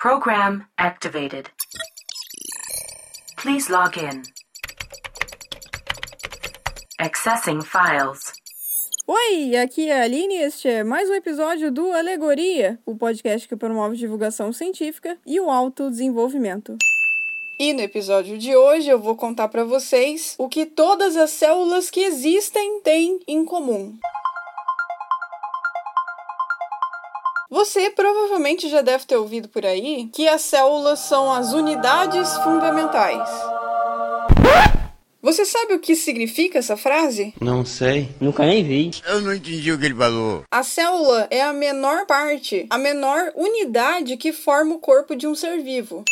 Program activated. Please log in. Accessing files. Oi, aqui é a Aline e este é mais um episódio do Alegoria, o podcast que promove divulgação científica e o autodesenvolvimento. E no episódio de hoje eu vou contar para vocês o que todas as células que existem têm em comum. Você provavelmente já deve ter ouvido por aí que as células são as unidades fundamentais. Você sabe o que significa essa frase? Não sei. Nunca nem vi. Eu não entendi o que ele falou. A célula é a menor parte, a menor unidade que forma o corpo de um ser vivo.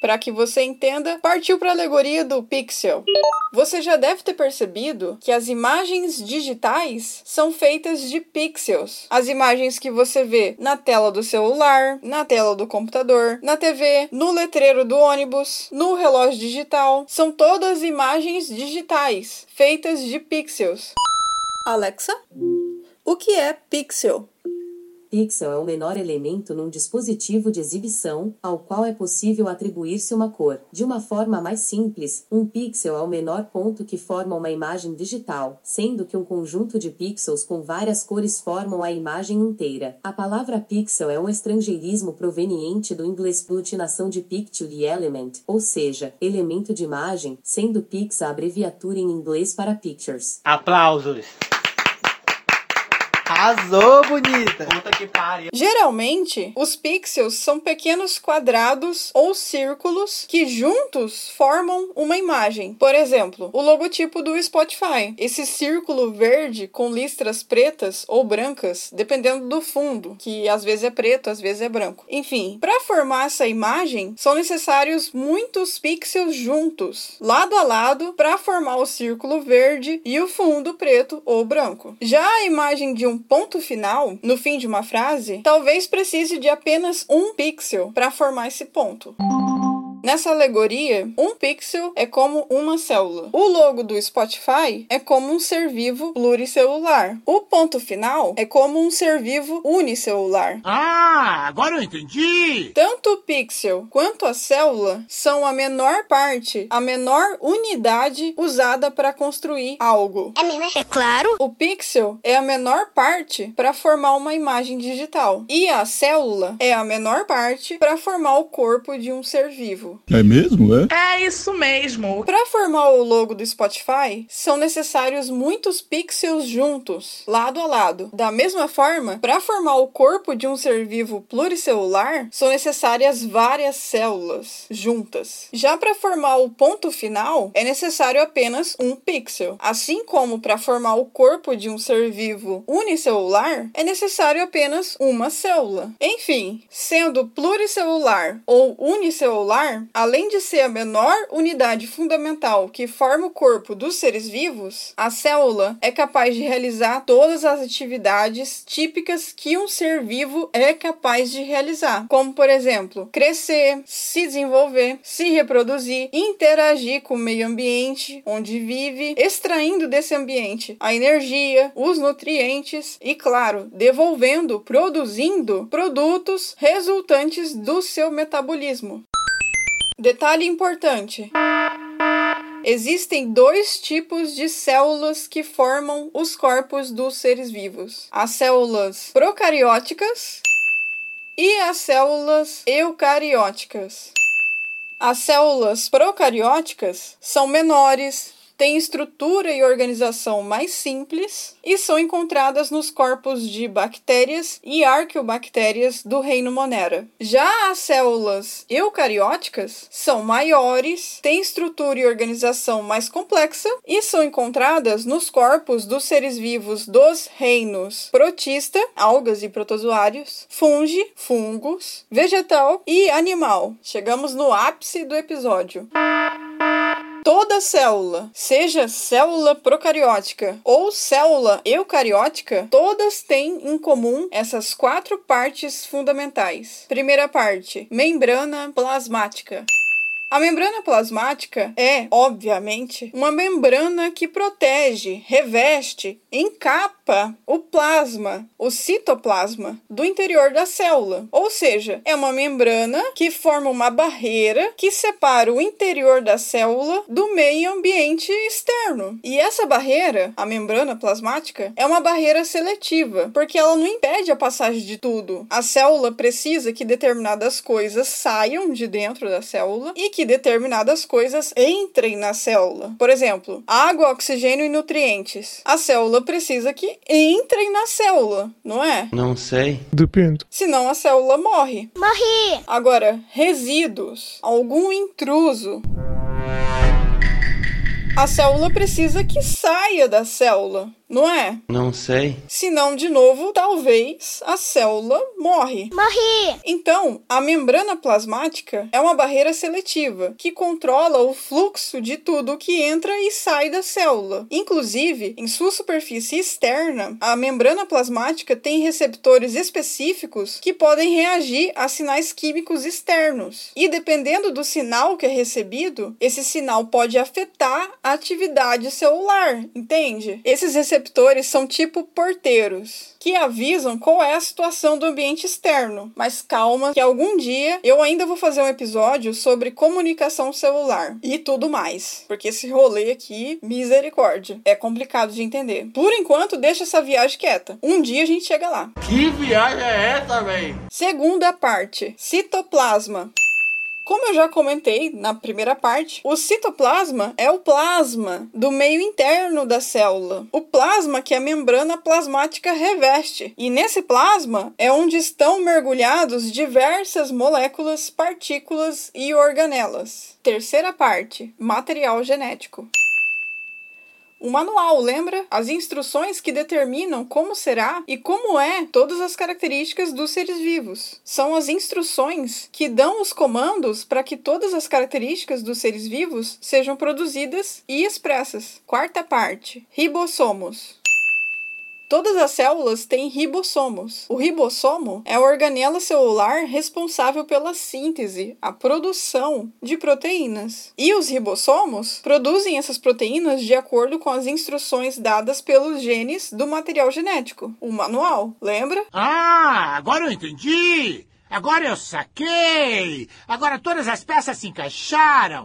Para que você entenda, partiu para a alegoria do pixel. Você já deve ter percebido que as imagens digitais são feitas de pixels. As imagens que você vê na tela do celular, na tela do computador, na TV, no letreiro do ônibus, no relógio digital, são todas imagens digitais feitas de pixels. Alexa, o que é pixel? Pixel é o menor elemento num dispositivo de exibição, ao qual é possível atribuir-se uma cor. De uma forma mais simples, um pixel é o menor ponto que forma uma imagem digital, sendo que um conjunto de pixels com várias cores formam a imagem inteira. A palavra pixel é um estrangeirismo proveniente do inglês plutinação de picture element, ou seja, elemento de imagem, sendo pix a abreviatura em inglês para pictures. Aplausos. Arrasou, bonita. Puta que pariu. Geralmente, os pixels são pequenos quadrados ou círculos que juntos formam uma imagem. Por exemplo, o logotipo do Spotify. Esse círculo verde com listras pretas ou brancas, dependendo do fundo, que às vezes é preto, às vezes é branco. Enfim, para formar essa imagem, são necessários muitos pixels juntos, lado a lado, para formar o círculo verde e o fundo preto ou branco. Já a imagem de um ponto final no fim de uma frase, talvez precise de apenas um pixel para formar esse ponto. Nessa alegoria, um pixel é como uma célula. O logo do Spotify é como um ser vivo pluricelular. O ponto final é como um ser vivo unicelular. Ah, agora eu entendi! Tanto o pixel quanto a célula são a menor parte, a menor unidade usada para construir algo. É mesmo? É claro. O pixel é a menor parte para formar uma imagem digital. E a célula é a menor parte para formar o corpo de um ser vivo. É mesmo, é? É isso mesmo. Para formar o logo do Spotify, são necessários muitos pixels juntos, lado a lado. Da mesma forma, para formar o corpo de um ser vivo pluricelular, são necessárias várias células juntas. Já para formar o ponto final, é necessário apenas um pixel. Assim como para formar o corpo de um ser vivo unicelular, é necessário apenas uma célula. Enfim, sendo pluricelular ou unicelular, além de ser a menor unidade fundamental que forma o corpo dos seres vivos, a célula é capaz de realizar todas as atividades típicas que um ser vivo é capaz de realizar, como por exemplo, crescer, se desenvolver, se reproduzir, interagir com o meio ambiente onde vive, extraindo desse ambiente a energia, os nutrientes e, claro, devolvendo, produzindo produtos resultantes do seu metabolismo. Detalhe importante. Existem dois tipos de células que formam os corpos dos seres vivos: as células procarióticas e as células eucarióticas. As células procarióticas são menores, têm estrutura e organização mais simples e são encontradas nos corpos de bactérias e arqueobactérias do reino Monera. Já as células eucarióticas são maiores, têm estrutura e organização mais complexa e são encontradas nos corpos dos seres vivos dos reinos protista, algas e protozoários, fungi, fungos, vegetal e animal. Chegamos no ápice do episódio. Toda célula, seja célula procariótica ou célula eucariótica, todas têm em comum essas quatro partes fundamentais. Primeira parte: membrana plasmática. A membrana plasmática é, obviamente, uma membrana que protege, reveste, encapa o plasma, o citoplasma, do interior da célula. Ou seja, é uma membrana que forma uma barreira que separa o interior da célula do meio ambiente externo. E essa barreira, a membrana plasmática, é uma barreira seletiva, porque ela não impede a passagem de tudo. A célula precisa que determinadas coisas saiam de dentro da célula e que determinadas coisas entrem na célula. Por exemplo, água, oxigênio e nutrientes. A célula precisa que entrem na célula, não é? Não sei. Depende. Senão a célula morre. Morri! Agora, resíduos, algum intruso. A célula precisa que saia da célula, não é? Não sei. Senão, de novo, talvez a célula morre. Morri! Então, a membrana plasmática é uma barreira seletiva que controla o fluxo de tudo que entra e sai da célula. Inclusive, em sua superfície externa, a membrana plasmática tem receptores específicos que podem reagir a sinais químicos externos. E dependendo do sinal que é recebido, esse sinal pode afetar a atividade celular, entende? Esses receptores são tipo porteiros que avisam qual é a situação do ambiente externo. Mas calma, que algum dia eu ainda vou fazer um episódio sobre comunicação celular e tudo mais. Porque esse rolê aqui, misericórdia, é complicado de entender. Por enquanto, deixa essa viagem quieta. Um dia a gente chega lá. Que viagem é essa, véi? Segunda parte: citoplasma. Como eu já comentei na primeira parte, o citoplasma é o plasma do meio interno da célula, o plasma que a membrana plasmática reveste. E nesse plasma é onde estão mergulhados diversas moléculas, partículas e organelas. Terceira parte: material genético. O manual, lembra? As instruções que determinam como será e como é todas as características dos seres vivos. São as instruções que dão os comandos para que todas as características dos seres vivos sejam produzidas e expressas. Quarta parte: ribossomos. Todas as células têm ribossomos. O ribossomo é a organela celular responsável pela síntese, a produção de proteínas. E os ribossomos produzem essas proteínas de acordo com as instruções dadas pelos genes do material genético, o manual, lembra? Ah, agora eu entendi! Agora eu saquei! Agora todas as peças se encaixaram!